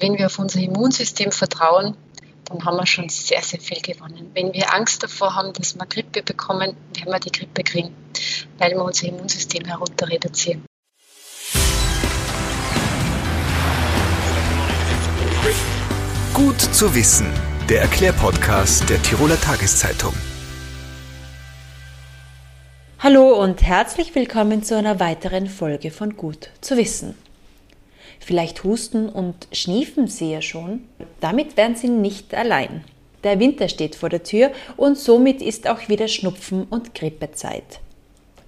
wenn wir auf unser Immunsystem vertrauen, dann haben wir schon sehr, sehr viel gewonnen. Wenn wir Angst davor haben, dass wir Grippe bekommen, werden wir die Grippe kriegen, weil wir unser Immunsystem herunter reduzieren. Gut zu wissen, der Erklärpodcast der Tiroler Tageszeitung. Hallo und herzlich willkommen zu einer weiteren Folge von Gut zu wissen. Vielleicht husten und schniefen Sie ja schon. Damit wären Sie nicht allein. Der Winter steht vor der Tür und somit ist auch wieder Schnupfen und Grippezeit.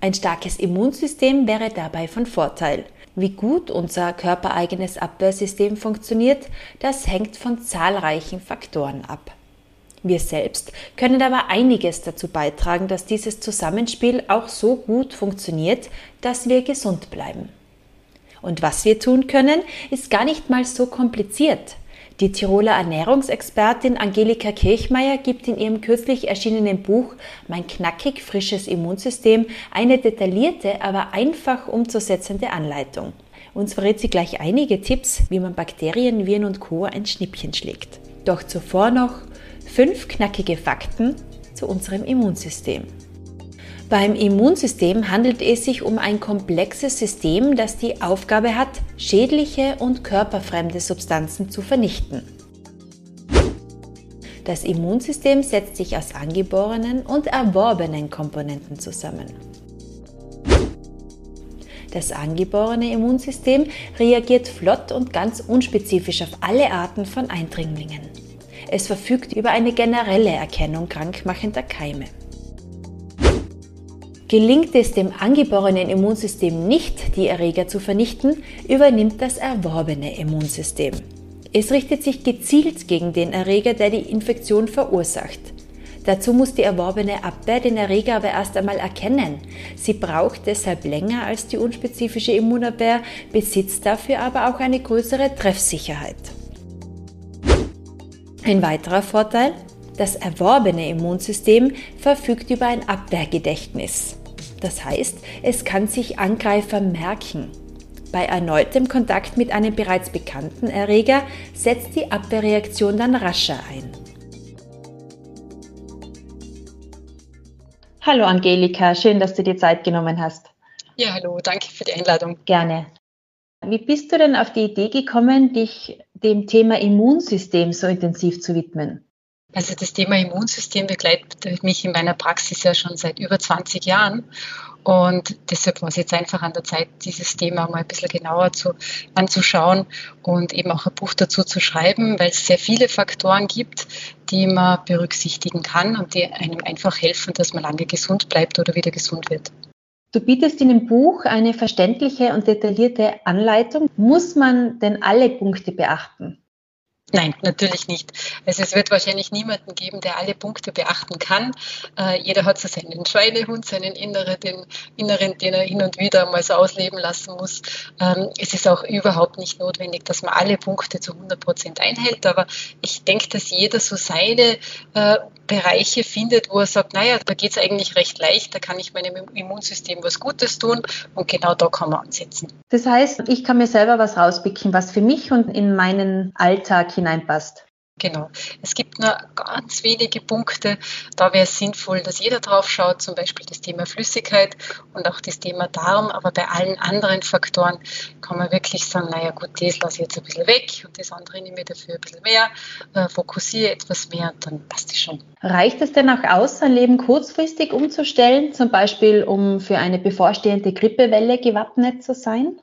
Ein starkes Immunsystem wäre dabei von Vorteil. Wie gut unser körpereigenes Abwehrsystem funktioniert, das hängt von zahlreichen Faktoren ab. Wir selbst können aber einiges dazu beitragen, dass dieses Zusammenspiel auch so gut funktioniert, dass wir gesund bleiben. Und was wir tun können, ist gar nicht mal so kompliziert. Die Tiroler Ernährungsexpertin Angelika Kirchmeier gibt in ihrem kürzlich erschienenen Buch Mein knackig frisches Immunsystem eine detaillierte, aber einfach umzusetzende Anleitung. Uns verrät sie gleich einige Tipps, wie man Bakterien, Viren und Co. ein Schnippchen schlägt. Doch zuvor noch fünf knackige Fakten zu unserem Immunsystem. Beim Immunsystem handelt es sich um ein komplexes System, das die Aufgabe hat, schädliche und körperfremde Substanzen zu vernichten. Das Immunsystem setzt sich aus angeborenen und erworbenen Komponenten zusammen. Das angeborene Immunsystem reagiert flott und ganz unspezifisch auf alle Arten von Eindringlingen. Es verfügt über eine generelle Erkennung krankmachender Keime. Gelingt es dem angeborenen Immunsystem nicht, die Erreger zu vernichten, übernimmt das erworbene Immunsystem. Es richtet sich gezielt gegen den Erreger, der die Infektion verursacht. Dazu muss die erworbene Abwehr den Erreger aber erst einmal erkennen. Sie braucht deshalb länger als die unspezifische Immunabwehr, besitzt dafür aber auch eine größere Treffsicherheit. Ein weiterer Vorteil? Das erworbene Immunsystem verfügt über ein Abwehrgedächtnis. Das heißt, es kann sich Angreifer merken. Bei erneutem Kontakt mit einem bereits bekannten Erreger setzt die Abwehrreaktion dann rascher ein. Hallo Angelika, schön, dass du dir Zeit genommen hast. Ja, hallo, danke für die Einladung. Gerne. Wie bist du denn auf die Idee gekommen, dich dem Thema Immunsystem so intensiv zu widmen? Also das Thema Immunsystem begleitet mich in meiner Praxis ja schon seit über 20 Jahren. Und deshalb war es jetzt einfach an der Zeit, dieses Thema mal ein bisschen genauer zu, anzuschauen und eben auch ein Buch dazu zu schreiben, weil es sehr viele Faktoren gibt, die man berücksichtigen kann und die einem einfach helfen, dass man lange gesund bleibt oder wieder gesund wird. Du bietest in dem Buch eine verständliche und detaillierte Anleitung. Muss man denn alle Punkte beachten? Nein, natürlich nicht. Also es wird wahrscheinlich niemanden geben, der alle Punkte beachten kann. Äh, jeder hat so seinen Schweinehund, seinen inneren den, inneren, den er hin und wieder mal so ausleben lassen muss. Ähm, es ist auch überhaupt nicht notwendig, dass man alle Punkte zu 100 Prozent einhält, aber ich denke, dass jeder so seine äh, Bereiche findet, wo er sagt, naja, da geht es eigentlich recht leicht, da kann ich meinem Immunsystem was Gutes tun und genau da kann man ansetzen. Das heißt, ich kann mir selber was rauspicken, was für mich und in meinen Alltag hineinpasst. Genau. Es gibt nur ganz wenige Punkte, da wäre es sinnvoll, dass jeder drauf schaut, zum Beispiel das Thema Flüssigkeit und auch das Thema Darm. Aber bei allen anderen Faktoren kann man wirklich sagen, naja gut, das lasse ich jetzt ein bisschen weg und das andere nehme ich dafür ein bisschen mehr, äh, fokussiere etwas mehr und dann passt es schon. Reicht es denn auch aus, sein Leben kurzfristig umzustellen, zum Beispiel um für eine bevorstehende Grippewelle gewappnet zu sein?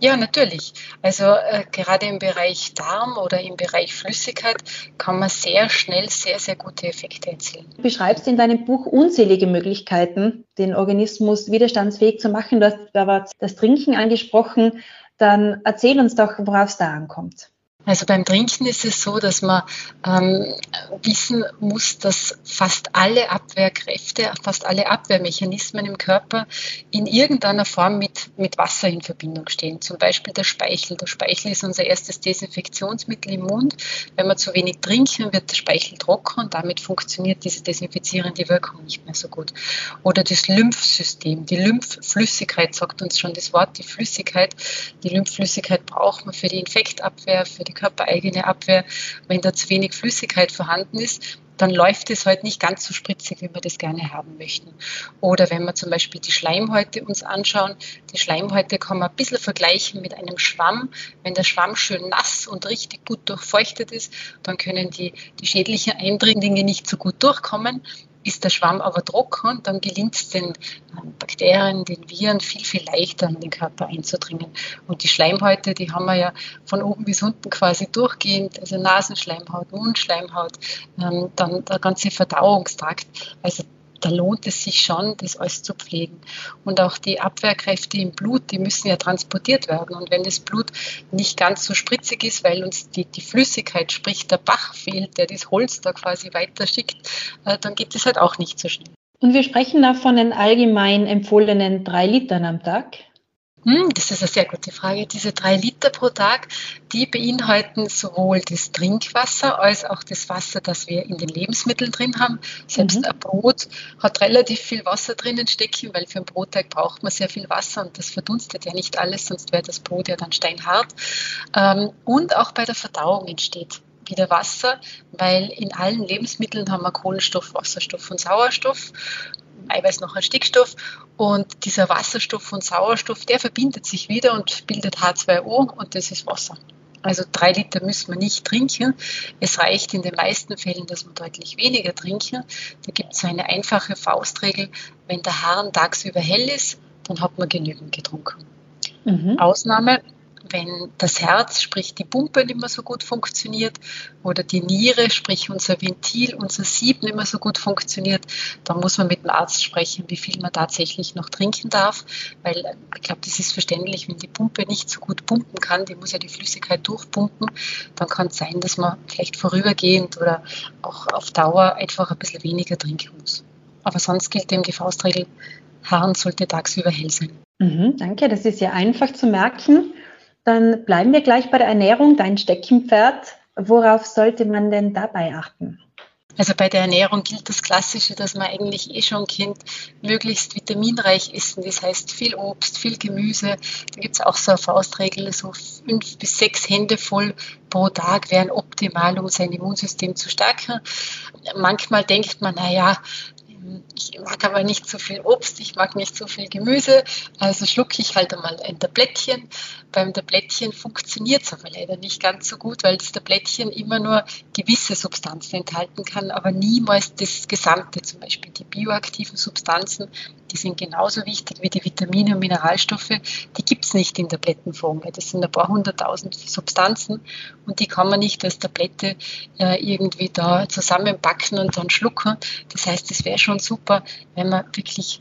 Ja, natürlich. Also äh, gerade im Bereich Darm oder im Bereich Flüssigkeit kann man sehr schnell sehr, sehr gute Effekte erzielen. Du beschreibst in deinem Buch unzählige Möglichkeiten, den Organismus widerstandsfähig zu machen. Du hast aber das Trinken angesprochen. Dann erzähl uns doch, worauf es da ankommt. Also beim Trinken ist es so, dass man ähm, wissen muss, dass fast alle Abwehrkräfte, fast alle Abwehrmechanismen im Körper in irgendeiner Form mit, mit Wasser in Verbindung stehen. Zum Beispiel der Speichel. Der Speichel ist unser erstes Desinfektionsmittel im Mund. Wenn wir zu wenig trinken, wird der Speichel trocken und damit funktioniert diese desinfizierende Wirkung nicht mehr so gut. Oder das Lymphsystem. Die Lymphflüssigkeit sagt uns schon das Wort, die Flüssigkeit. Die Lymphflüssigkeit braucht man für die Infektabwehr, für die körpereigene Abwehr, wenn da zu wenig Flüssigkeit vorhanden ist, dann läuft es halt nicht ganz so spritzig, wie wir das gerne haben möchten. Oder wenn wir zum Beispiel die Schleimhäute uns anschauen, die Schleimhäute kann man ein bisschen vergleichen mit einem Schwamm. Wenn der Schwamm schön nass und richtig gut durchfeuchtet ist, dann können die, die schädlichen Eindringlinge nicht so gut durchkommen. Ist der Schwamm aber trocken, dann gelingt es den ähm, Bakterien, den Viren viel, viel leichter in den Körper einzudringen. Und die Schleimhäute, die haben wir ja von oben bis unten quasi durchgehend, also Nasenschleimhaut, Mundschleimhaut, ähm, dann der ganze Verdauungstrakt. Also da lohnt es sich schon, das alles zu pflegen. Und auch die Abwehrkräfte im Blut, die müssen ja transportiert werden. Und wenn das Blut nicht ganz so spritzig ist, weil uns die, die Flüssigkeit, sprich der Bach fehlt, der das Holz da quasi weiterschickt, äh, dann geht es halt auch nicht so schnell. Und wir sprechen da von den allgemein empfohlenen drei Litern am Tag. Hm, das ist eine sehr gute Frage. Diese drei Liter pro Tag, die beinhalten sowohl das Trinkwasser als auch das Wasser, das wir in den Lebensmitteln drin haben. Selbst mhm. ein Brot hat relativ viel Wasser drinnen stecken, weil für ein Brotteig braucht man sehr viel Wasser und das verdunstet ja nicht alles, sonst wäre das Brot ja dann steinhart. Ähm, und auch bei der Verdauung entsteht wieder Wasser, weil in allen Lebensmitteln haben wir Kohlenstoff, Wasserstoff und Sauerstoff. Eiweiß noch ein Stickstoff und dieser Wasserstoff und Sauerstoff, der verbindet sich wieder und bildet H2O und das ist Wasser. Also drei Liter müssen wir nicht trinken. Es reicht in den meisten Fällen, dass wir deutlich weniger trinken. Da gibt es eine einfache Faustregel. Wenn der Harn tagsüber hell ist, dann hat man genügend getrunken. Mhm. Ausnahme, wenn das Herz, sprich die Pumpe nicht mehr so gut funktioniert oder die Niere, sprich unser Ventil, unser Sieb nicht mehr so gut funktioniert, dann muss man mit dem Arzt sprechen, wie viel man tatsächlich noch trinken darf, weil ich glaube, das ist verständlich, wenn die Pumpe nicht so gut pumpen kann, die muss ja die Flüssigkeit durchpumpen, dann kann es sein, dass man vielleicht vorübergehend oder auch auf Dauer einfach ein bisschen weniger trinken muss. Aber sonst gilt dem die Faustregel, Harn sollte tagsüber hell sein. Mhm, danke, das ist ja einfach zu merken. Dann bleiben wir gleich bei der Ernährung, dein Steckenpferd. Worauf sollte man denn dabei achten? Also bei der Ernährung gilt das Klassische, dass man eigentlich eh schon kennt, möglichst vitaminreich essen. Das heißt viel Obst, viel Gemüse. Da gibt es auch so eine Faustregel, so fünf bis sechs Hände voll pro Tag wären optimal, um sein Immunsystem zu stärken. Manchmal denkt man, naja, ich mag aber nicht so viel Obst, ich mag nicht so viel Gemüse, also schlucke ich halt einmal ein Tablettchen. Beim Tablettchen funktioniert es aber leider nicht ganz so gut, weil das Tablettchen immer nur gewisse Substanzen enthalten kann, aber niemals das Gesamte, zum Beispiel die bioaktiven Substanzen, die sind genauso wichtig wie die Vitamine und Mineralstoffe, die gibt es nicht in Tablettenform. Das sind ein paar hunderttausend Substanzen und die kann man nicht als Tablette äh, irgendwie da zusammenpacken und dann schlucken. Das heißt, es wäre schon super, wenn man wirklich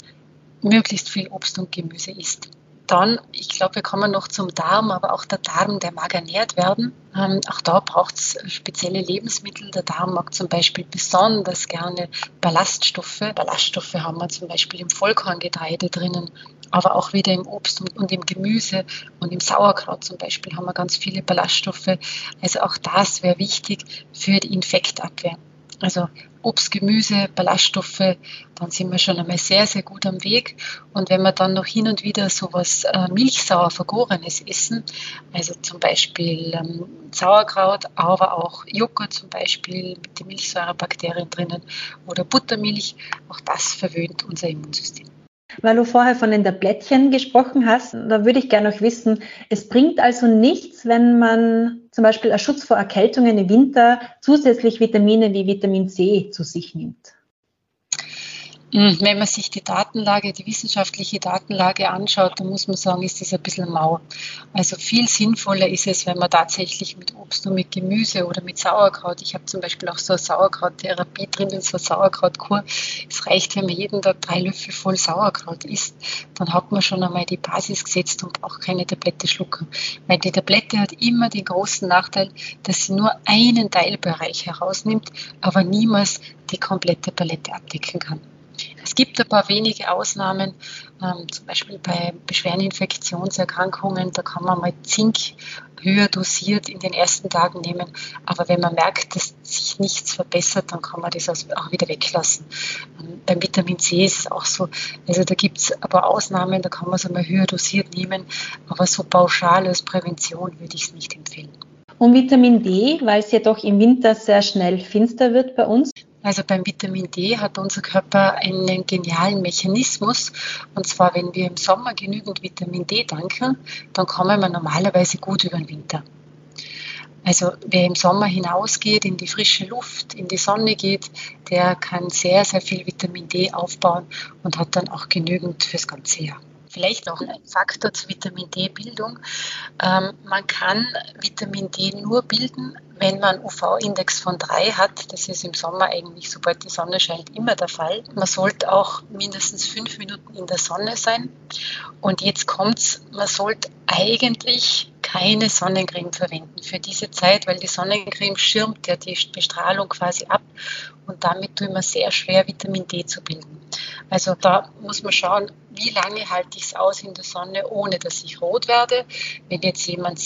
möglichst viel Obst und Gemüse isst. Dann, ich glaube, wir kommen noch zum Darm, aber auch der Darm, der mag ernährt werden. Ähm, auch da braucht es spezielle Lebensmittel. Der Darm mag zum Beispiel besonders gerne Ballaststoffe. Ballaststoffe haben wir zum Beispiel im Vollkorngetreide drinnen, aber auch wieder im Obst und im Gemüse und im Sauerkraut zum Beispiel haben wir ganz viele Ballaststoffe. Also auch das wäre wichtig für die Infektabwehr. Also Obst, Gemüse, Ballaststoffe, dann sind wir schon einmal sehr, sehr gut am Weg. Und wenn wir dann noch hin und wieder sowas äh, milchsauer vergorenes essen, also zum Beispiel ähm, Sauerkraut, aber auch Joghurt zum Beispiel mit den Milchsäurebakterien drinnen oder Buttermilch, auch das verwöhnt unser Immunsystem. Weil du vorher von den Tablettchen gesprochen hast, da würde ich gerne noch wissen, es bringt also nichts, wenn man zum Beispiel als Schutz vor Erkältungen im Winter zusätzlich Vitamine wie Vitamin C zu sich nimmt. Hm, wenn man sich die Datenlage, die wissenschaftliche Datenlage anschaut, dann muss man sagen, ist das ein bisschen mau. Also viel sinnvoller ist es, wenn man tatsächlich mit Obst und mit Gemüse oder mit Sauerkraut, ich habe zum Beispiel auch so eine Sauerkrauttherapie drin, so eine Sauerkrautkur. Es reicht, wenn man jeden Tag drei Löffel voll Sauerkraut isst, dann hat man schon einmal die Basis gesetzt und braucht keine Tablette schlucken. Weil die Tablette hat immer den großen Nachteil, dass sie nur einen Teilbereich herausnimmt, aber niemals die komplette Palette abdecken kann. Es gibt ein paar wenige Ausnahmen, ähm, zum Beispiel bei schweren Infektionserkrankungen, da kann man mal Zink höher dosiert in den ersten Tagen nehmen. Aber wenn man merkt, dass sich nichts verbessert, dann kann man das auch wieder weglassen. Ähm, beim Vitamin C ist es auch so. Also da gibt es ein paar Ausnahmen, da kann man es einmal höher dosiert nehmen. Aber so pauschal als Prävention würde ich es nicht empfehlen. Und Vitamin D, weil es ja doch im Winter sehr schnell finster wird bei uns. Also beim Vitamin D hat unser Körper einen genialen Mechanismus. Und zwar, wenn wir im Sommer genügend Vitamin D danken, dann kommen wir normalerweise gut über den Winter. Also wer im Sommer hinausgeht, in die frische Luft, in die Sonne geht, der kann sehr, sehr viel Vitamin D aufbauen und hat dann auch genügend fürs ganze Jahr. Vielleicht noch ein Faktor zur Vitamin D-Bildung. Ähm, man kann Vitamin D nur bilden, wenn man UV-Index von 3 hat. Das ist im Sommer eigentlich, sobald die Sonne scheint, immer der Fall. Man sollte auch mindestens fünf Minuten in der Sonne sein. Und jetzt kommt's, man sollte eigentlich keine Sonnencreme verwenden für diese Zeit, weil die Sonnencreme schirmt ja die Bestrahlung quasi ab und damit tut man sehr schwer, Vitamin D zu bilden. Also da muss man schauen, wie lange halte ich es aus in der Sonne, ohne dass ich rot werde. Wenn jetzt jemand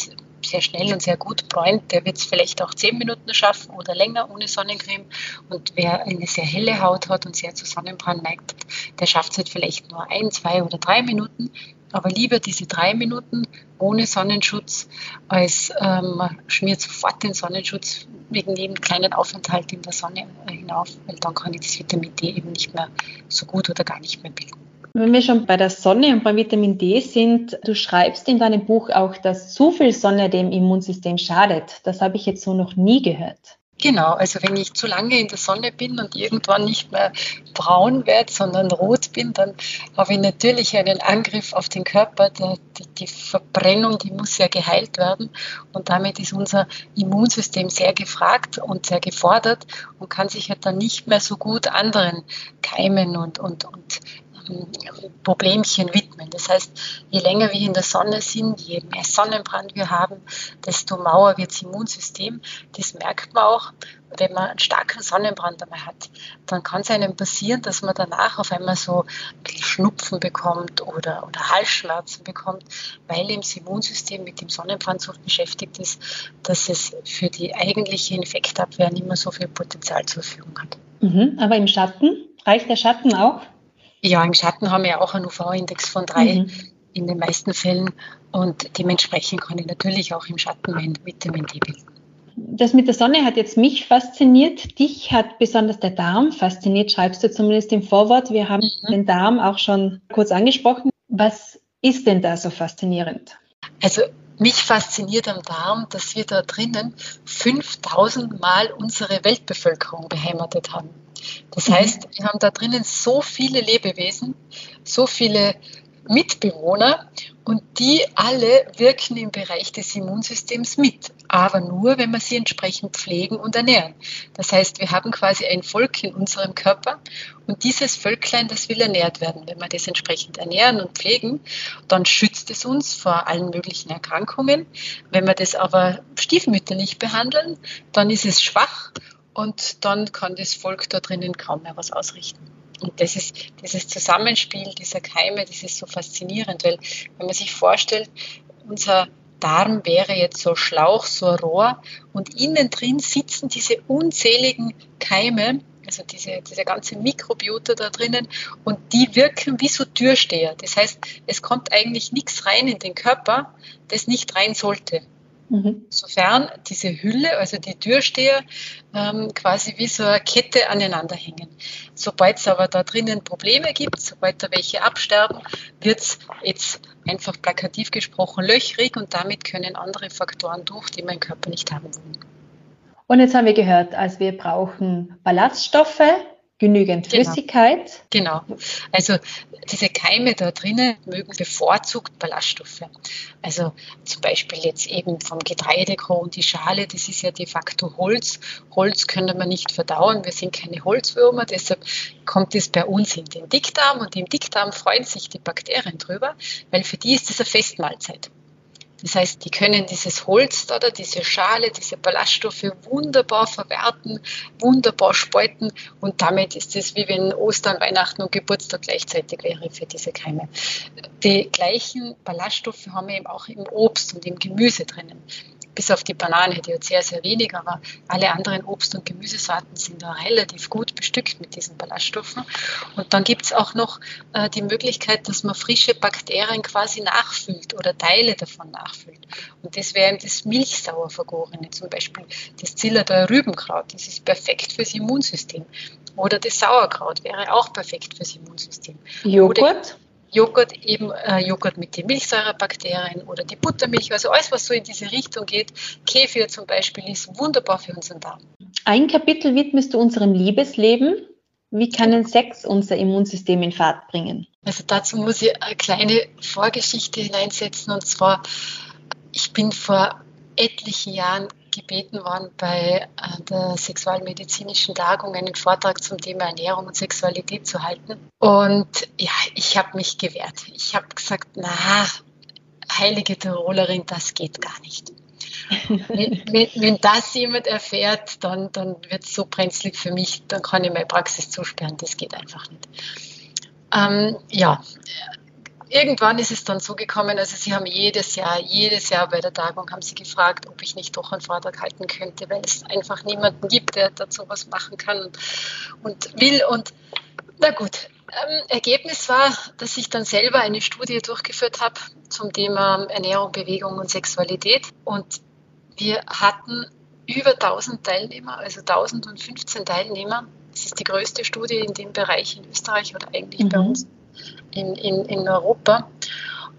sehr schnell und sehr gut bräunt, der wird es vielleicht auch zehn Minuten schaffen oder länger ohne Sonnencreme. Und wer eine sehr helle Haut hat und sehr zu Sonnenbrand neigt, der schafft es halt vielleicht nur ein, zwei oder drei Minuten. Aber lieber diese drei Minuten ohne Sonnenschutz, als ähm, schmiert sofort den Sonnenschutz wegen jedem kleinen Aufenthalt in der Sonne äh, hinauf, weil dann kann ich das Vitamin D eben nicht mehr so gut oder gar nicht mehr bilden. Wenn wir schon bei der Sonne und beim Vitamin D sind, du schreibst in deinem Buch auch, dass zu viel Sonne dem Immunsystem schadet. Das habe ich jetzt so noch nie gehört. Genau, also wenn ich zu lange in der Sonne bin und irgendwann nicht mehr braun werde, sondern rot bin, dann habe ich natürlich einen Angriff auf den Körper. Der, die, die, Verbrennung, die muss ja geheilt werden und damit ist unser Immunsystem sehr gefragt und sehr gefordert und kann sich halt dann nicht mehr so gut anderen Keimen und, und, und Problemchen widmen. Das heißt, je länger wir in der Sonne sind, je mehr Sonnenbrand wir haben, desto mauer wird das Immunsystem. Das merkt man auch, wenn man einen starken Sonnenbrand einmal hat. Dann kann es einem passieren, dass man danach auf einmal so Schnupfen bekommt oder, oder Halsschmerzen bekommt, weil eben das Immunsystem mit dem Sonnenbrand so beschäftigt ist, dass es für die eigentliche Infektabwehr nicht mehr so viel Potenzial zur Verfügung hat. Mhm, aber im Schatten? Reicht der Schatten auch? Ja, im Schatten haben wir auch einen UV-Index von drei mhm. in den meisten Fällen und dementsprechend kann ich natürlich auch im Schatten mein Vitamin D bilden. Das mit der Sonne hat jetzt mich fasziniert. Dich hat besonders der Darm fasziniert, schreibst du zumindest im Vorwort. Wir haben mhm. den Darm auch schon kurz angesprochen. Was ist denn da so faszinierend? Also mich fasziniert am Darm, dass wir da drinnen 5000 Mal unsere Weltbevölkerung beheimatet haben. Das heißt, wir haben da drinnen so viele Lebewesen, so viele Mitbewohner und die alle wirken im Bereich des Immunsystems mit, aber nur, wenn wir sie entsprechend pflegen und ernähren. Das heißt, wir haben quasi ein Volk in unserem Körper und dieses Völklein, das will ernährt werden. Wenn wir das entsprechend ernähren und pflegen, dann schützt es uns vor allen möglichen Erkrankungen. Wenn wir das aber stiefmütterlich behandeln, dann ist es schwach und dann kann das Volk da drinnen kaum mehr was ausrichten. Und das ist dieses Zusammenspiel dieser Keime, das ist so faszinierend, weil wenn man sich vorstellt, unser Darm wäre jetzt so ein Schlauch, so ein Rohr und innen drin sitzen diese unzähligen Keime, also diese, diese ganze Mikrobiota da drinnen und die wirken wie so Türsteher. Das heißt, es kommt eigentlich nichts rein in den Körper, das nicht rein sollte. Mhm. Sofern diese Hülle, also die Türsteher, ähm, quasi wie so eine Kette aneinander hängen. Sobald es aber da drinnen Probleme gibt, sobald da welche absterben, wird es jetzt einfach plakativ gesprochen löchrig und damit können andere Faktoren durch, die im Körper nicht haben wollen. Und jetzt haben wir gehört, also wir brauchen Ballaststoffe, genügend genau. Flüssigkeit. Genau. Also diese Keime da drinnen mögen bevorzugt Ballaststoffe. Also zum Beispiel jetzt eben vom Getreidekorn die Schale, das ist ja de facto Holz. Holz können wir nicht verdauen, wir sind keine Holzwürmer, deshalb kommt es bei uns in den Dickdarm und im Dickdarm freuen sich die Bakterien drüber, weil für die ist das eine Festmahlzeit. Das heißt, die können dieses Holz oder diese Schale, diese Ballaststoffe wunderbar verwerten, wunderbar spalten und damit ist es wie wenn Ostern, Weihnachten und Geburtstag gleichzeitig wäre für diese Keime. Die gleichen Ballaststoffe haben wir eben auch im Obst und im Gemüse drinnen. Bis auf die Banane, die hat sehr, sehr wenig, aber alle anderen Obst- und Gemüsesorten sind da relativ gut bestückt mit diesen Ballaststoffen. Und dann gibt es auch noch äh, die Möglichkeit, dass man frische Bakterien quasi nachfüllt oder Teile davon nachfüllt. Und das wäre das Milchsauer vergorene, zum Beispiel das Zillertal Rübenkraut. Das ist perfekt fürs Immunsystem. Oder das Sauerkraut wäre auch perfekt fürs Immunsystem. Joghurt? Joghurt, eben äh, Joghurt mit den Milchsäurebakterien oder die Buttermilch, also alles, was so in diese Richtung geht. Kefir zum Beispiel ist wunderbar für unseren Darm. Ein Kapitel widmest du unserem Liebesleben. Wie kann ein Sex unser Immunsystem in Fahrt bringen? Also dazu muss ich eine kleine Vorgeschichte hineinsetzen und zwar, ich bin vor etlichen Jahren gebeten worden, bei äh, der sexualmedizinischen Tagung einen Vortrag zum Thema Ernährung und Sexualität zu halten. Und ja, ich habe mich gewehrt. Ich habe gesagt, na, heilige Tirolerin, das geht gar nicht. wenn, wenn, wenn, das jemand erfährt, dann, dann wird es so brenzlig für mich, dann kann ich meine Praxis zusperren. Das geht einfach nicht. Ähm, ja, irgendwann ist es dann so gekommen, also sie haben jedes Jahr, jedes Jahr bei der Tagung haben sie gefragt, ob ich nicht doch einen Vortrag halten könnte, weil es einfach niemanden gibt, der dazu was machen kann und, will. Und na gut, ähm, Ergebnis war, dass ich dann selber eine Studie durchgeführt habe zum Thema Ernährung, Bewegung und Sexualität. Und wir hatten über 1000 Teilnehmer, also 1015 Teilnehmer. Das ist die größte Studie in dem Bereich in Österreich oder eigentlich mhm. bei uns in, in, in Europa.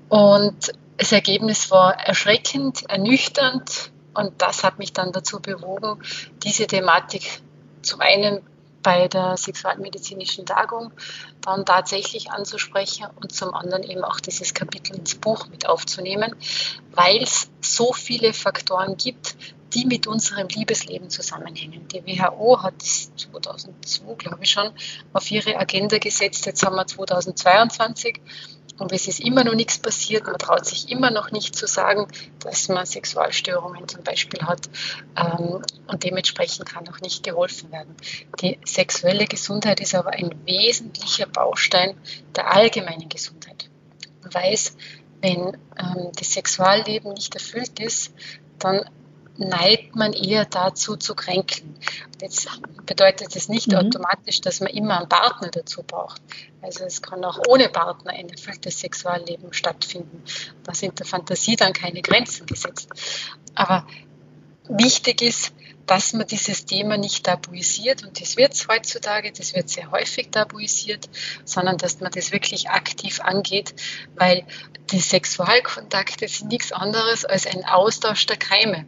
Und das Ergebnis war erschreckend, ernüchternd und das hat mich dann dazu bewogen, diese Thematik zum einen bei der sexualmedizinischen Tagung dann tatsächlich anzusprechen und zum anderen eben auch dieses Kapitel ins Buch mit aufzunehmen, weil es so viele Faktoren gibt, die mit unserem Liebesleben zusammenhängen. Die WHO hat das 2002, glaube ich schon, auf ihre Agenda gesetzt. Jetzt haben wir 2022 und es ist immer noch nichts passiert. Man traut sich immer noch nicht zu sagen, dass man Sexualstörungen zum Beispiel hat ähm, und dementsprechend kann auch nicht geholfen werden. Die sexuelle Gesundheit ist aber ein wesentlicher Baustein der allgemeinen Gesundheit. Man weiß, wenn ähm, das Sexualleben nicht erfüllt ist, dann neigt man eher dazu zu kränkeln. Jetzt bedeutet das nicht mhm. automatisch, dass man immer einen Partner dazu braucht. Also es kann auch ohne Partner ein erfülltes Sexualleben stattfinden. Da sind der Fantasie dann keine Grenzen gesetzt. Aber wichtig ist, dass man dieses Thema nicht tabuisiert und das wird es heutzutage, das wird sehr häufig tabuisiert, sondern dass man das wirklich aktiv angeht, weil die Sexualkontakte sind nichts anderes als ein Austausch der Keime.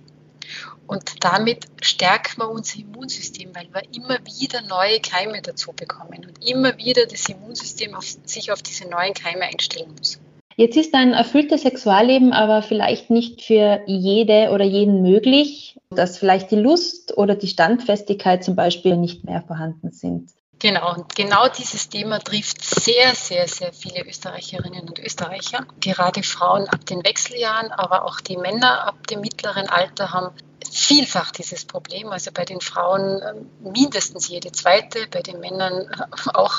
Und damit stärken wir unser Immunsystem, weil wir immer wieder neue Keime dazu bekommen und immer wieder das Immunsystem auf, sich auf diese neuen Keime einstellen muss. Jetzt ist ein erfülltes Sexualleben aber vielleicht nicht für jede oder jeden möglich, dass vielleicht die Lust oder die Standfestigkeit zum Beispiel nicht mehr vorhanden sind. Genau, und genau dieses Thema trifft sehr, sehr, sehr viele Österreicherinnen und Österreicher. Gerade Frauen ab den Wechseljahren, aber auch die Männer ab dem mittleren Alter haben vielfach dieses Problem. Also bei den Frauen ähm, mindestens jede zweite, bei den Männern auch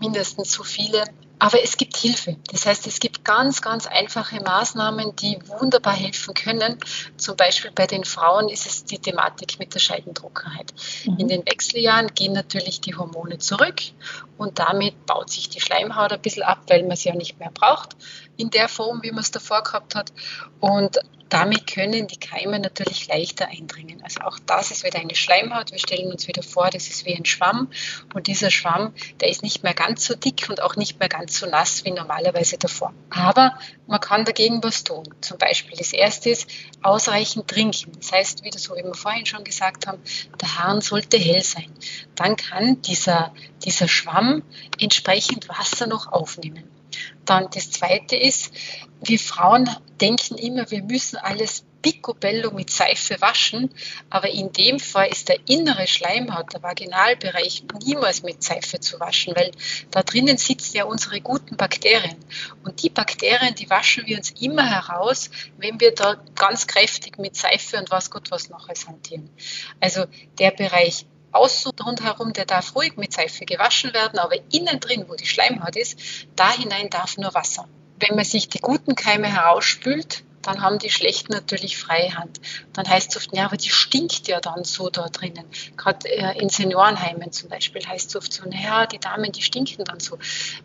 mindestens so viele. Aber es gibt Hilfe. Das heißt, es gibt ganz, ganz einfache Maßnahmen, die wunderbar helfen können. Zum Beispiel bei den Frauen ist es die Thematik mit der Scheidentrockenheit. Mhm. In den Wechseljahren gehen natürlich die Hormone zurück und damit baut sich die Schleimhaut ein bisschen ab, weil man sie ja nicht mehr braucht in der Form, wie man es davor gehabt hat. Und damit können die Keime natürlich leichter eindringen. Also auch das ist wieder eine Schleimhaut. Wir stellen uns wieder vor, das ist wie ein Schwamm. Und dieser Schwamm, der ist nicht mehr ganz so dick und auch nicht mehr ganz so nass wie normalerweise davor. Aber man kann dagegen was tun. Zum Beispiel das erste ist ausreichend trinken. Das heißt, wieder so wie wir vorhin schon gesagt haben, der Hahn sollte hell sein. Dann kann dieser, dieser Schwamm entsprechend Wasser noch aufnehmen. Dann das Zweite ist, wir Frauen denken immer, wir müssen alles picobello mit Seife waschen, aber in dem Fall ist der innere Schleimhaut, der Vaginalbereich, niemals mit Seife zu waschen, weil da drinnen sitzen ja unsere guten Bakterien. Und die Bakterien, die waschen wir uns immer heraus, wenn wir da ganz kräftig mit Seife und was Gott was noch als hantieren. Also der Bereich außen rundherum, der darf ruhig mit Seife gewaschen werden, aber innen drin, wo die Schleimhaut ist, da hinein darf nur Wasser. Wenn man sich die guten Keime herausspült, dann haben die Schlechten natürlich Freihand. Dann heißt es oft, ja, aber die stinkt ja dann so da drinnen. Gerade äh, in Seniorenheimen zum Beispiel heißt es oft so, naja, die Damen, die stinken dann so.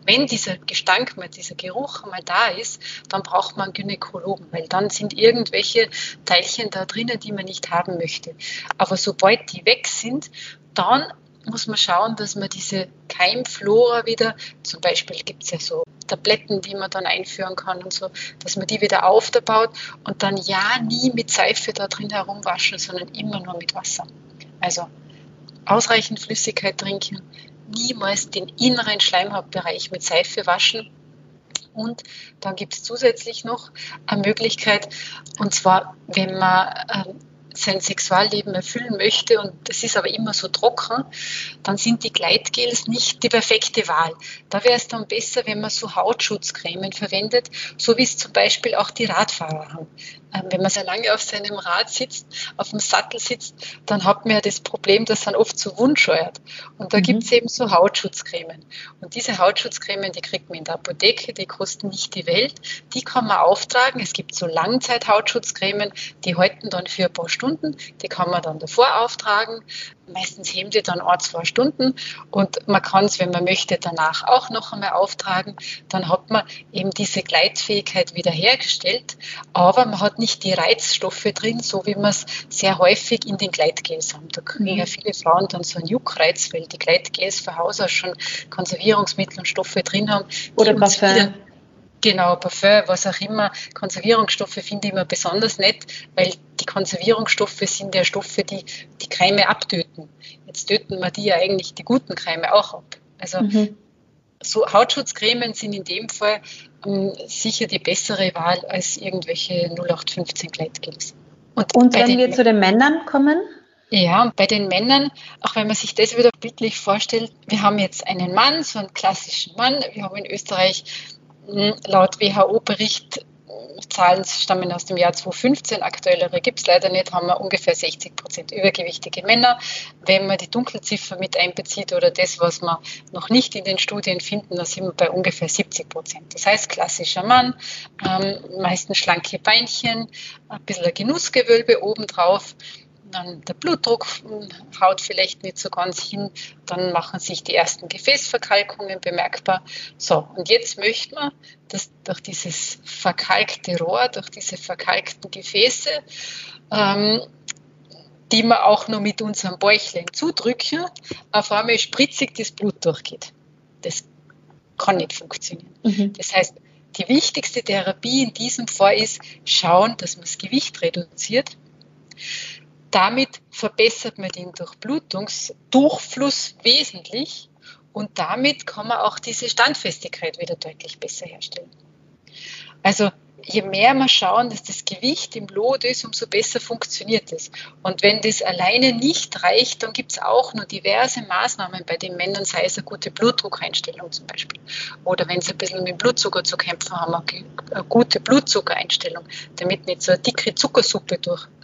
Wenn dieser Gestank mal, dieser Geruch mal da ist, dann braucht man einen Gynäkologen, weil dann sind irgendwelche Teilchen da drinnen, die man nicht haben möchte. Aber sobald die weg sind, dann muss man schauen, dass man diese Keimflora wieder, zum Beispiel gibt es ja so Tabletten, die man dann einführen kann und so, dass man die wieder aufbaut und dann ja nie mit Seife da drin herumwaschen, sondern immer nur mit Wasser. Also ausreichend Flüssigkeit trinken, niemals den inneren Schleimhautbereich mit Seife waschen. Und dann gibt es zusätzlich noch eine Möglichkeit, und zwar, wenn man ähm, sein Sexualleben erfüllen möchte und das ist aber immer so trocken, dann sind die Gleitgels nicht die perfekte Wahl. Da wäre es dann besser, wenn man so Hautschutzcremen verwendet, so wie es zum Beispiel auch die Radfahrer haben. Ähm, wenn man sehr lange auf seinem Rad sitzt, auf dem Sattel sitzt, dann hat man ja das Problem, dass man oft so wundscheuert. Und da mhm. gibt es eben so Hautschutzcremen. Und diese Hautschutzcremen, die kriegt man in der Apotheke, die kosten nicht die Welt. Die kann man auftragen. Es gibt so Langzeit-Hautschutzcremen, die halten dann für ein paar Stunden. Die kann man dann davor auftragen. Meistens heben die dann ein, zwei Stunden und man kann es, wenn man möchte, danach auch noch einmal auftragen. Dann hat man eben diese Gleitfähigkeit wiederhergestellt, aber man hat nicht die Reizstoffe drin, so wie man es sehr häufig in den Gleitgels haben. Da kriegen ja mhm. viele Frauen dann so einen Juckreiz, weil die Gleitgels von Haus aus schon Konservierungsmittel und Stoffe drin haben. Oder Parfum. Genau, Parfum, was auch immer. Konservierungsstoffe finde ich immer besonders nett, weil die Konservierungsstoffe sind ja Stoffe, die die Keime abtöten. Jetzt töten wir die ja eigentlich die guten Keime auch ab. Also mhm. so Hautschutzcremen sind in dem Fall um, ähm, sicher die bessere Wahl als irgendwelche 0815 Gleitgels. Und, Und wenn wir zu den Männern kommen? Ja, und bei den Männern, auch wenn man sich das wieder bildlich vorstellt, wir haben jetzt einen Mann, so einen klassischen Mann. Wir haben in Österreich Laut WHO-Bericht, Zahlen stammen aus dem Jahr 2015, aktuellere gibt es leider nicht, haben wir ungefähr 60 Prozent übergewichtige Männer. Wenn man die Dunkelziffer mit einbezieht oder das, was wir noch nicht in den Studien finden, dann sind wir bei ungefähr 70 Prozent. Das heißt, klassischer Mann, ähm, meistens schlanke Beinchen, ein bisschen Genussgewölbe obendrauf, dann der Blutdruck haut vielleicht nicht so ganz hin, dann machen sich die ersten Gefäßverkalkungen bemerkbar. So, und jetzt möchte man, dass durch dieses verkalkte Rohr, durch diese verkalkten Gefäße, ähm, die wir auch nur mit unserem Bäuchlein zudrücken, auf einmal spritzig das Blut durchgeht. Das kann nicht funktionieren. Mhm. Das heißt, die wichtigste Therapie in diesem Fall ist, schauen, dass man das Gewicht reduziert damit verbessert man den Durchblutungsdurchfluss wesentlich und damit kann man auch diese Standfestigkeit wieder deutlich besser herstellen. Also je mehr wir schauen, dass das Gewicht im Lot ist, umso besser funktioniert es. Und wenn das alleine nicht reicht, dann gibt es auch noch diverse Maßnahmen bei den Männern, sei es eine gute Blutdruckeinstellung zum Beispiel. Oder wenn sie ein bisschen mit Blutzucker zu kämpfen haben, eine gute Blutzuckereinstellung, damit nicht so eine dicke Zuckersuppe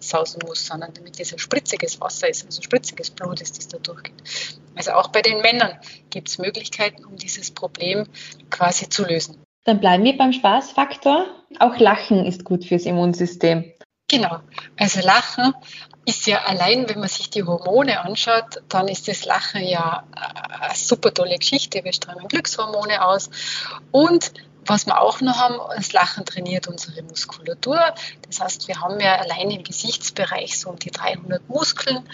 durchsausen muss, sondern damit das ein spritziges Wasser ist, also spritziges Blut ist, das da durchgeht. Also auch bei den Männern gibt es Möglichkeiten, um dieses Problem quasi zu lösen. Dann bleiben wir beim Spaßfaktor. Auch Lachen ist gut fürs Immunsystem. Genau. Also Lachen ist ja allein, wenn man sich die Hormone anschaut, dann ist das Lachen ja eine super tolle Geschichte. Wir strömen Glückshormone aus und was wir auch noch haben, das Lachen trainiert unsere Muskulatur. Das heißt, wir haben ja allein im Gesichtsbereich so um die 300 Muskeln.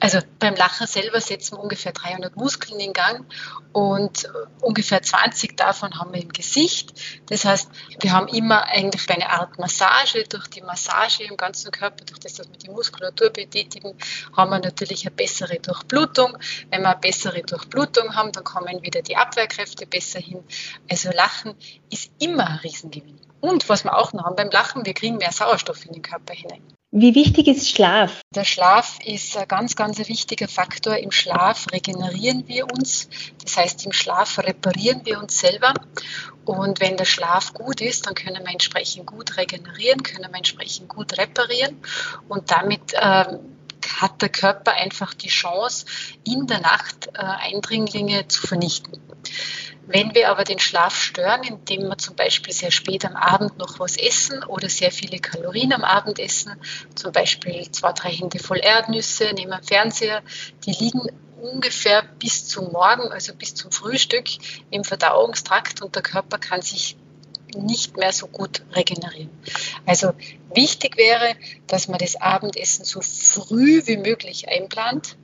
Also beim Lachen selber setzen wir ungefähr 300 Muskeln in Gang und ungefähr 20 davon haben wir im Gesicht. Das heißt, wir haben immer eigentlich eine Art Massage. Durch die Massage im ganzen Körper, durch das, dass wir die Muskulatur betätigen, haben wir natürlich eine bessere Durchblutung. Wenn wir eine bessere Durchblutung haben, dann kommen wieder die Abwehrkräfte besser hin. Also Lachen ist immer ein Riesengewinn. Und was wir auch noch haben beim Lachen, wir kriegen mehr Sauerstoff in den Körper hinein. Wie wichtig ist Schlaf? Der Schlaf ist ein ganz, ganz wichtiger Faktor. Im Schlaf regenerieren wir uns. Das heißt, im Schlaf reparieren wir uns selber. Und wenn der Schlaf gut ist, dann können wir entsprechend gut regenerieren, können wir entsprechend gut reparieren. Und damit ähm, hat der Körper einfach die Chance, in der Nacht äh, Eindringlinge zu vernichten. Wenn wir aber den Schlaf stören, indem wir zum Beispiel sehr spät am Abend noch was essen oder sehr viele Kalorien am Abend essen, zum Beispiel zwei, drei Hände voll Erdnüsse neben dem Fernseher, die liegen ungefähr bis zum Morgen, also bis zum Frühstück im Verdauungstrakt und der Körper kann sich nicht mehr so gut regenerieren. Also wichtig wäre, dass man das Abendessen so früh wie möglich einplant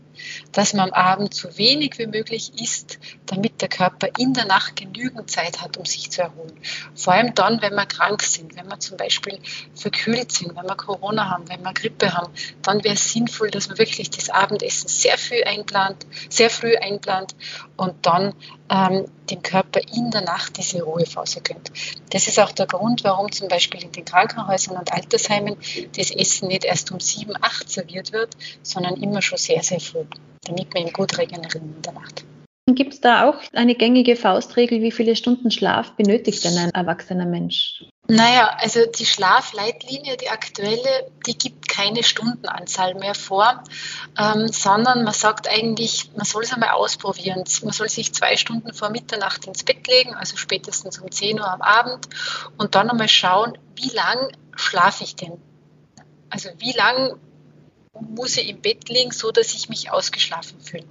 dass man am Abend so wenig wie möglich isst, damit der Körper in der Nacht genügend Zeit hat, um sich zu erholen. Vor allem dann, wenn wir krank sind, wenn wir zum Beispiel verkühlt sind, wenn wir Corona haben, wenn wir Grippe haben, dann wäre es sinnvoll, dass man wirklich das Abendessen sehr früh einplant, sehr früh einplant und dann ähm, dem Körper in der Nacht diese Ruhephase gönnt. Das ist auch der Grund, warum zum Beispiel in den Krankenhäusern und Altersheimen das Essen nicht erst um sieben, acht serviert wird, sondern immer schon sehr, sehr früh, damit wir ihn gut regenerieren in der Nacht. Gibt es da auch eine gängige Faustregel, wie viele Stunden Schlaf benötigt denn ein erwachsener Mensch? Naja, also die Schlafleitlinie, die aktuelle, die gibt keine Stundenanzahl mehr vor, ähm, sondern man sagt eigentlich, man soll es einmal ausprobieren. Man soll sich zwei Stunden vor Mitternacht ins Bett legen, also spätestens um 10 Uhr am Abend und dann einmal schauen, wie lang schlafe ich denn? Also wie lang muss ich im Bett liegen, so dass ich mich ausgeschlafen fühle.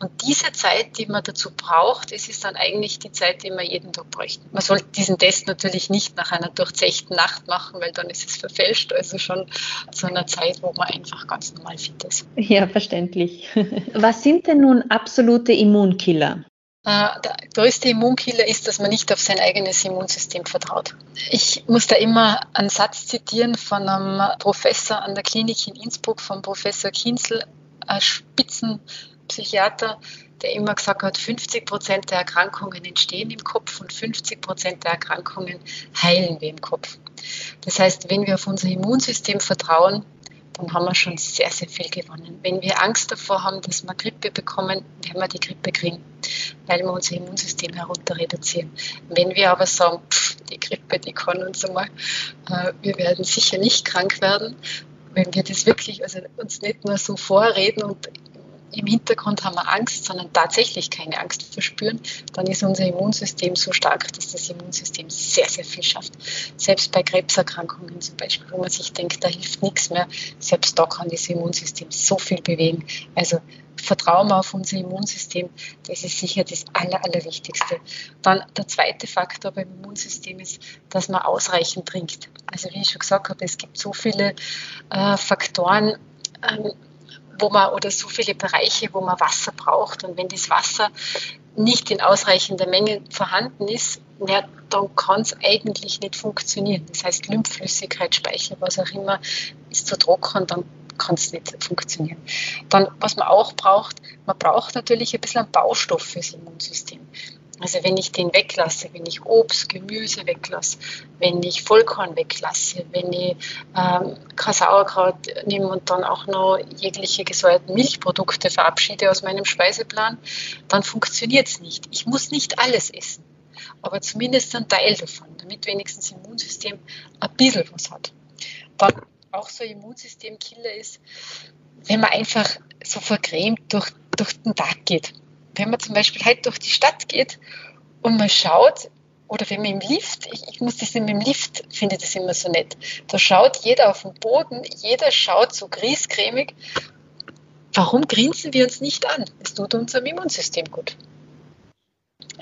Und diese Zeit, die man dazu braucht, es ist dann eigentlich die Zeit, die man jeden Tag bräuchte. Man sollte diesen Test natürlich nicht nach einer durchzechten Nacht machen, weil dann ist es verfälscht. Also schon zu einer Zeit, wo man einfach ganz normal fit ist. Ja, verständlich. Was sind denn nun absolute Immunkiller? Äh, der größte Immunkiller ist, dass man nicht auf sein eigenes Immunsystem vertraut. Ich muss da immer einen Satz zitieren von einem Professor an der Klinik in Innsbruck, von Professor Kinzel, Spitzenpsychiater, der immer gesagt hat, 50 Prozent der Erkrankungen entstehen im Kopf und 50 Prozent der Erkrankungen heilen wir im Kopf. Das heißt, wenn wir auf unser Immunsystem vertrauen, dann haben wir schon sehr, sehr viel gewonnen. Wenn wir Angst davor haben, dass wir Grippe bekommen, werden wir die Grippe kriegen, weil wir unser Immunsystem herunter reduzieren. Wenn wir aber sagen, pff, die Grippe, die kann uns einmal, äh, wir werden sicher nicht krank werden, wenn wir das wirklich, also uns nicht nur so vorreden und im Hintergrund haben wir Angst, sondern tatsächlich keine Angst verspüren, dann ist unser Immunsystem so stark, dass das Immunsystem sehr, sehr viel schafft. Selbst bei Krebserkrankungen zum Beispiel, wo man sich denkt, da hilft nichts mehr, selbst da kann das Immunsystem so viel bewegen. Also Vertrauen auf unser Immunsystem, das ist sicher das Aller, Allerwichtigste. Dann der zweite Faktor beim Immunsystem ist, dass man ausreichend trinkt. Also wie ich schon gesagt habe, es gibt so viele äh, Faktoren, ähm, wo man oder so viele Bereiche, wo man Wasser braucht. Und wenn das Wasser nicht in ausreichender Menge vorhanden ist, ja, dann kann es eigentlich nicht funktionieren. Das heißt, Lymphflüssigkeit, Speichel, was auch immer, ist zu trocken, dann kann es nicht funktionieren. Dann, was man auch braucht, man braucht natürlich ein bisschen einen Baustoff fürs Immunsystem. Also wenn ich den weglasse, wenn ich Obst, Gemüse weglasse, wenn ich Vollkorn weglasse, wenn ich ähm, kein Sauerkraut nehme und dann auch noch jegliche gesäuerten Milchprodukte verabschiede aus meinem Speiseplan, dann funktioniert es nicht. Ich muss nicht alles essen, aber zumindest einen Teil davon, damit wenigstens das Immunsystem ein bisschen was hat. Dann auch so ein Immunsystemkiller ist, wenn man einfach so vergrämt durch, durch den Tag geht wenn man zum Beispiel halt durch die Stadt geht und man schaut, oder wenn man im Lift, ich, ich muss das immer im Lift, finde das immer so nett, da schaut jeder auf den Boden, jeder schaut so griescremig. Warum grinsen wir uns nicht an? Es tut unserem Immunsystem gut.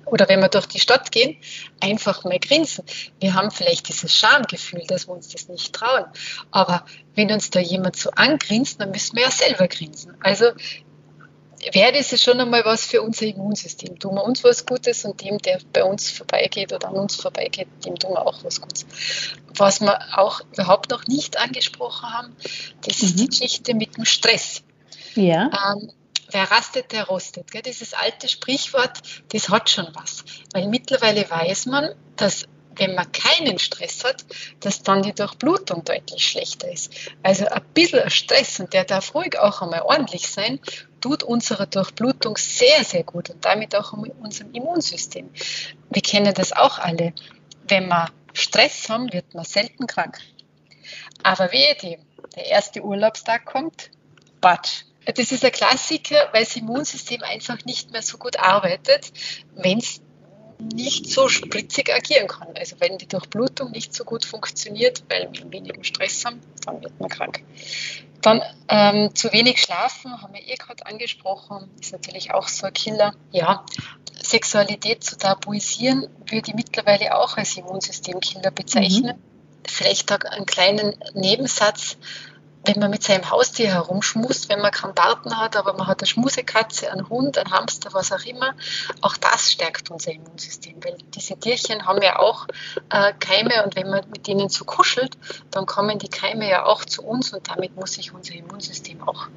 Oder wenn wir durch die Stadt gehen, einfach mal grinsen. Wir haben vielleicht dieses Schamgefühl, dass wir uns das nicht trauen. Aber wenn uns da jemand so angrinst, dann müssen wir ja selber grinsen. Also wäre das schon einmal was für unser Immunsystem. Tun wir uns was Gutes und dem, der bei uns vorbeigeht oder an uns vorbeigeht, dem tun wir auch was Gutes. Was wir auch überhaupt noch nicht angesprochen haben, das ist mhm. die Geschichte mit dem Stress. Ja. Ähm, wer rastet, der rostet. Gell? Dieses alte Sprichwort, das hat schon was. Weil mittlerweile weiß man, dass wenn man keinen Stress hat, dass dann die Durchblutung deutlich schlechter ist. Also ein bisschen Stress und der darf ruhig auch einmal ordentlich sein, tut unserer Durchblutung sehr, sehr gut und damit auch unserem Immunsystem. Wir kennen das auch alle. Wenn wir Stress haben, wird man selten krank. Aber wehe dem, der erste Urlaubstag kommt, batsch. Das ist ein Klassiker, weil das Immunsystem einfach nicht mehr so gut arbeitet, wenn es nicht so spritzig agieren kann. Also wenn die Durchblutung nicht so gut funktioniert, weil wir wenigen Stress haben, dann wird man krank. Dann ähm, zu wenig schlafen, haben wir eh gerade angesprochen, ist natürlich auch so ein Killer. Ja, Sexualität zu tabuisieren, würde ich mittlerweile auch als Immunsystemkiller bezeichnen. Mhm. Vielleicht auch einen kleinen Nebensatz wenn man mit seinem Haustier herumschmust, wenn man keinen Partner hat, aber man hat eine Schmusekatze, einen Hund, einen Hamster, was auch immer, auch das stärkt unser Immunsystem, weil diese Tierchen haben ja auch äh, Keime und wenn man mit ihnen so kuschelt, dann kommen die Keime ja auch zu uns und damit muss sich unser Immunsystem auch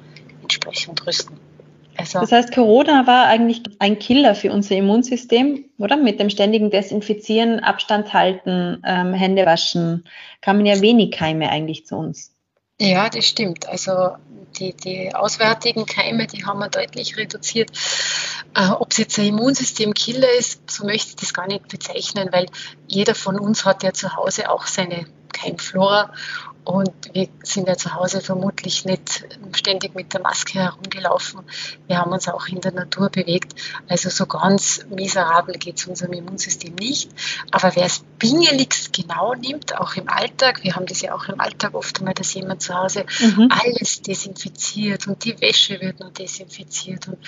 entsprechend rüsten. Also, das heißt, Corona war eigentlich ein Killer für unser Immunsystem, oder? Mit dem ständigen Desinfizieren, Abstand halten, ähm, Hände waschen, kamen ja wenig Keime eigentlich zu uns. Ja, das stimmt. Also die, die auswärtigen Keime, die haben wir deutlich reduziert. Äh, Ob es jetzt ein Immunsystem-Killer ist, so möchte ich das gar nicht bezeichnen, weil jeder von uns hat ja zu Hause auch seine Keimflora und wir sind ja zu Hause vermutlich nicht ständig mit der Maske herumgelaufen. Wir haben uns auch in der Natur bewegt. Also so ganz miserabel geht es unserem Immunsystem nicht. Aber wer es bingeligst genau nimmt, auch im Alltag, wir haben das ja auch im Alltag oft einmal, dass jemand zu Hause mhm. alles desinfiziert und die Wäsche wird nur desinfiziert und,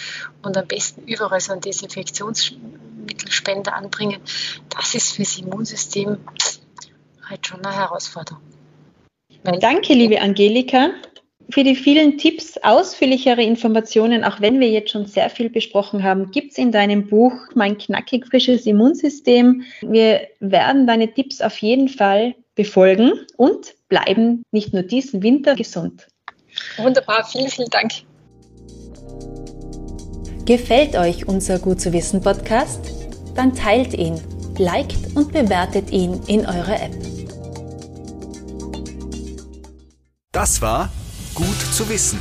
und am besten überall so einen Desinfektionsmittelspender anbringen. Das ist fürs Immunsystem halt schon eine Herausforderung. Danke, liebe Angelika, für die vielen Tipps, ausführlichere Informationen, auch wenn wir jetzt schon sehr viel besprochen haben, gibt es in deinem Buch Mein knackig frisches Immunsystem. Wir werden deine Tipps auf jeden Fall befolgen und bleiben nicht nur diesen Winter gesund. Wunderbar, vielen, vielen Dank. Gefällt euch unser Gut zu wissen Podcast? Dann teilt ihn, liked und bewertet ihn in eurer App. Das war Gut zu wissen,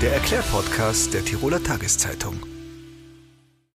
der Erklärpodcast der Tiroler Tageszeitung.